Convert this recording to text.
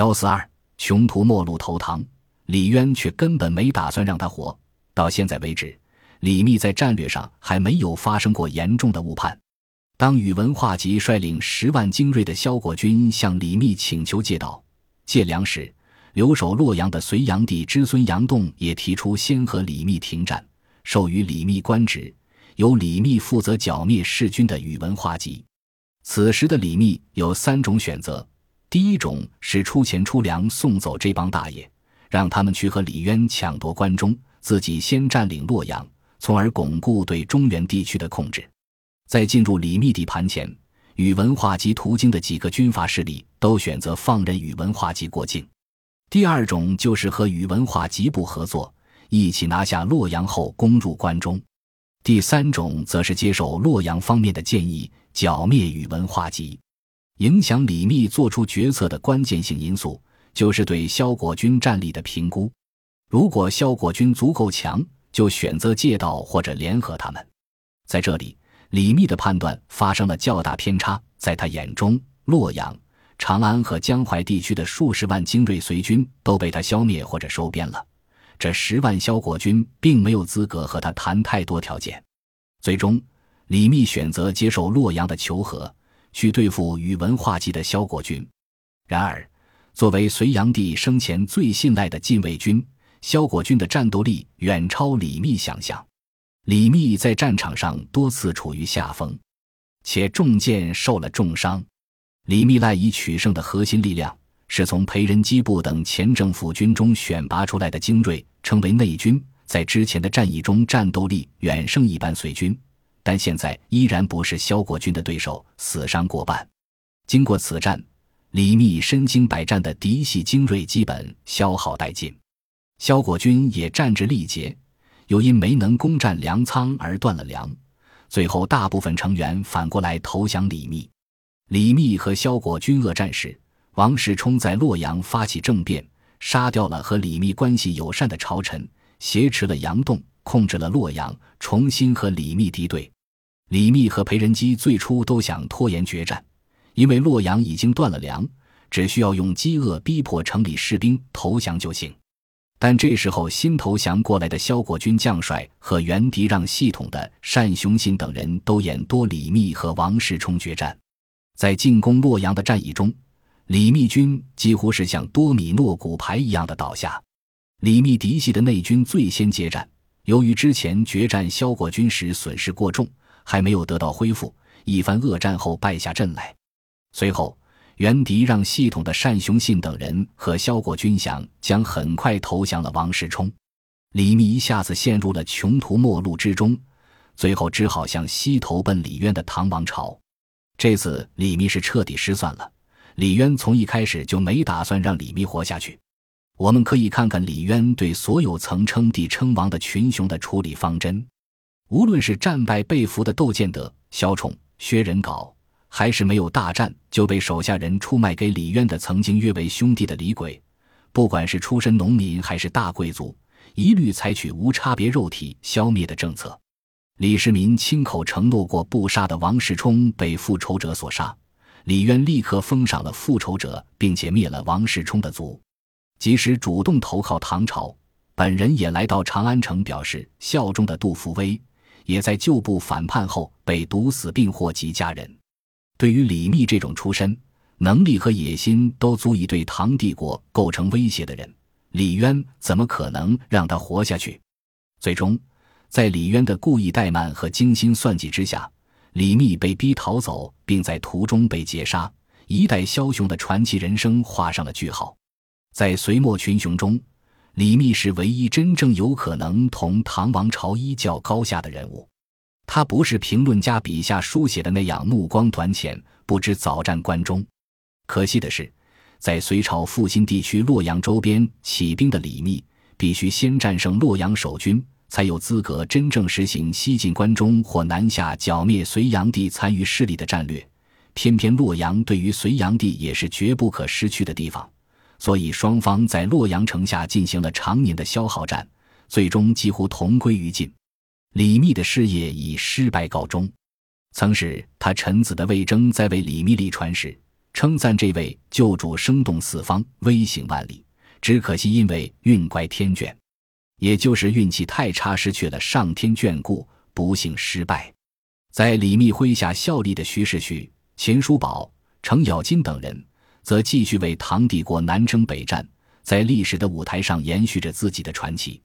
幺四二，穷途末路投唐，李渊却根本没打算让他活。到现在为止，李密在战略上还没有发生过严重的误判。当宇文化及率领十万精锐的萧国军向李密请求借道、借粮时，留守洛阳的隋炀帝之孙杨栋也提出先和李密停战，授予李密官职，由李密负责剿灭弑君的宇文化及。此时的李密有三种选择：第一种是出钱出粮送走这帮大爷，让他们去和李渊抢夺关中。自己先占领洛阳，从而巩固对中原地区的控制。在进入李密地盘前，宇文化及途经的几个军阀势力都选择放任宇文化及过境。第二种就是和宇文化及部合作，一起拿下洛阳后攻入关中。第三种则是接受洛阳方面的建议，剿灭宇文化及。影响李密做出决策的关键性因素，就是对萧国军战力的评估。如果萧国军足够强，就选择借道或者联合他们。在这里，李密的判断发生了较大偏差。在他眼中，洛阳、长安和江淮地区的数十万精锐隋军都被他消灭或者收编了。这十万萧国军并没有资格和他谈太多条件。最终，李密选择接受洛阳的求和，去对付宇文化及的萧国军。然而，作为隋炀帝生前最信赖的禁卫军，萧国军的战斗力远超李密想象，李密在战场上多次处于下风，且中箭受了重伤。李密赖以取胜的核心力量是从裴仁基部等前政府军中选拔出来的精锐，称为内军。在之前的战役中，战斗力远胜一般隋军，但现在依然不是萧国军的对手，死伤过半。经过此战，李密身经百战的嫡系精锐基本消耗殆尽。萧国军也战至力竭，又因没能攻占粮仓而断了粮，最后大部分成员反过来投降李密。李密和萧国军恶战时，王世充在洛阳发起政变，杀掉了和李密关系友善的朝臣，挟持了杨栋，控制了洛阳，重新和李密敌对。李密和裴仁基最初都想拖延决战，因为洛阳已经断了粮，只需要用饥饿逼迫城里士兵投降就行。但这时候，新投降过来的萧国军将帅和原敌让系统的单雄信等人都演多李密和王世充决战。在进攻洛阳的战役中，李密军几乎是像多米诺骨牌一样的倒下。李密嫡系的内军最先接战，由于之前决战萧国军时损失过重，还没有得到恢复，一番恶战后败下阵来。随后。袁迪让系统的单雄信等人和萧国军想将很快投降了王世充，李密一下子陷入了穷途末路之中，最后只好向西投奔李渊的唐王朝。这次李密是彻底失算了，李渊从一开始就没打算让李密活下去。我们可以看看李渊对所有曾称帝称王的群雄的处理方针，无论是战败被俘的窦建德、萧宠、薛仁杲。还是没有大战就被手下人出卖给李渊的曾经约为兄弟的李轨，不管是出身农民还是大贵族，一律采取无差别肉体消灭的政策。李世民亲口承诺过不杀的王世充被复仇者所杀，李渊立刻封赏了复仇者，并且灭了王世充的族。即使主动投靠唐朝，本人也来到长安城表示效忠的杜伏威，也在旧部反叛后被毒死并祸及家人。对于李密这种出身、能力和野心都足以对唐帝国构成威胁的人，李渊怎么可能让他活下去？最终，在李渊的故意怠慢和精心算计之下，李密被逼逃走，并在途中被劫杀，一代枭雄的传奇人生画上了句号。在隋末群雄中，李密是唯一真正有可能同唐王朝一较高下的人物。他不是评论家笔下书写的那样目光短浅，不知早战关中。可惜的是，在隋朝复兴地区洛阳周边起兵的李密，必须先战胜洛阳守军，才有资格真正实行西进关中或南下剿灭隋炀帝残余势力的战略。偏偏洛阳对于隋炀帝也是绝不可失去的地方，所以双方在洛阳城下进行了长年的消耗战，最终几乎同归于尽。李密的事业以失败告终。曾是他臣子的魏征在为李密立传时，称赞这位救主生动四方，威行万里。只可惜因为运乖天眷，也就是运气太差，失去了上天眷顾，不幸失败。在李密麾下效力的徐世旭、秦叔宝、程咬金等人，则继续为唐帝国南征北战，在历史的舞台上延续着自己的传奇。